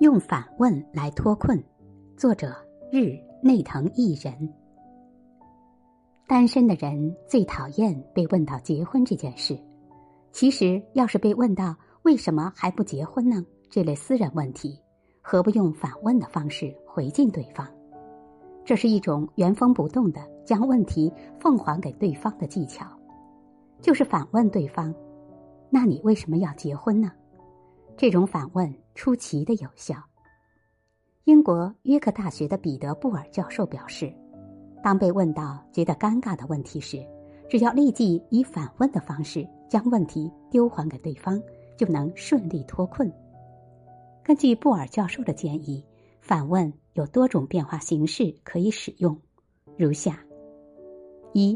用反问来脱困，作者日内藤一人。单身的人最讨厌被问到结婚这件事。其实，要是被问到为什么还不结婚呢？这类私人问题，何不用反问的方式回敬对方？这是一种原封不动的将问题奉还给对方的技巧，就是反问对方：“那你为什么要结婚呢？”这种反问出奇的有效。英国约克大学的彼得布尔教授表示，当被问到觉得尴尬的问题时，只要立即以反问的方式将问题丢还给对方，就能顺利脱困。根据布尔教授的建议，反问有多种变化形式可以使用，如下：一、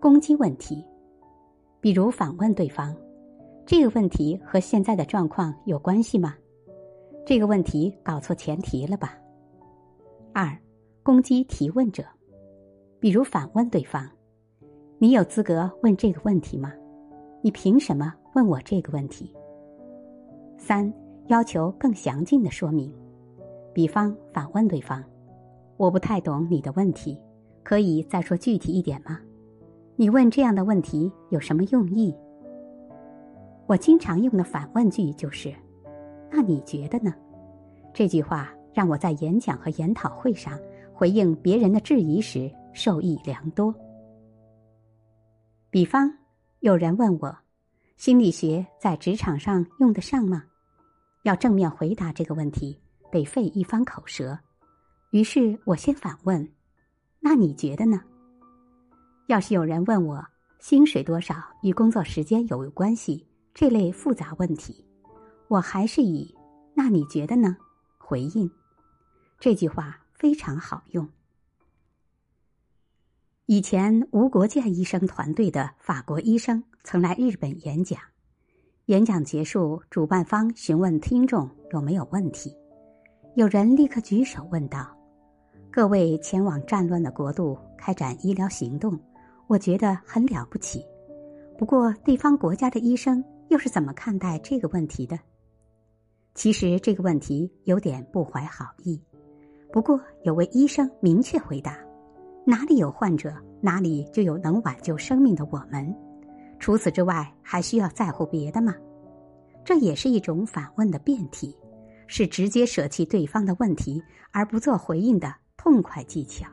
攻击问题，比如反问对方。这个问题和现在的状况有关系吗？这个问题搞错前提了吧？二，攻击提问者，比如反问对方：“你有资格问这个问题吗？你凭什么问我这个问题？”三，要求更详尽的说明，比方反问对方：“我不太懂你的问题，可以再说具体一点吗？你问这样的问题有什么用意？”我经常用的反问句就是：“那你觉得呢？”这句话让我在演讲和研讨会上回应别人的质疑时受益良多。比方，有人问我：“心理学在职场上用得上吗？”要正面回答这个问题，得费一番口舌。于是我先反问：“那你觉得呢？”要是有人问我：“薪水多少与工作时间有无关系？”这类复杂问题，我还是以“那你觉得呢？”回应这句话非常好用。以前无国界医生团队的法国医生曾来日本演讲，演讲结束，主办方询问听众有没有问题，有人立刻举手问道：“各位前往战乱的国度开展医疗行动，我觉得很了不起。不过，地方国家的医生。”又是怎么看待这个问题的？其实这个问题有点不怀好意。不过有位医生明确回答：“哪里有患者，哪里就有能挽救生命的我们。除此之外，还需要在乎别的吗？”这也是一种反问的变体，是直接舍弃对方的问题而不做回应的痛快技巧。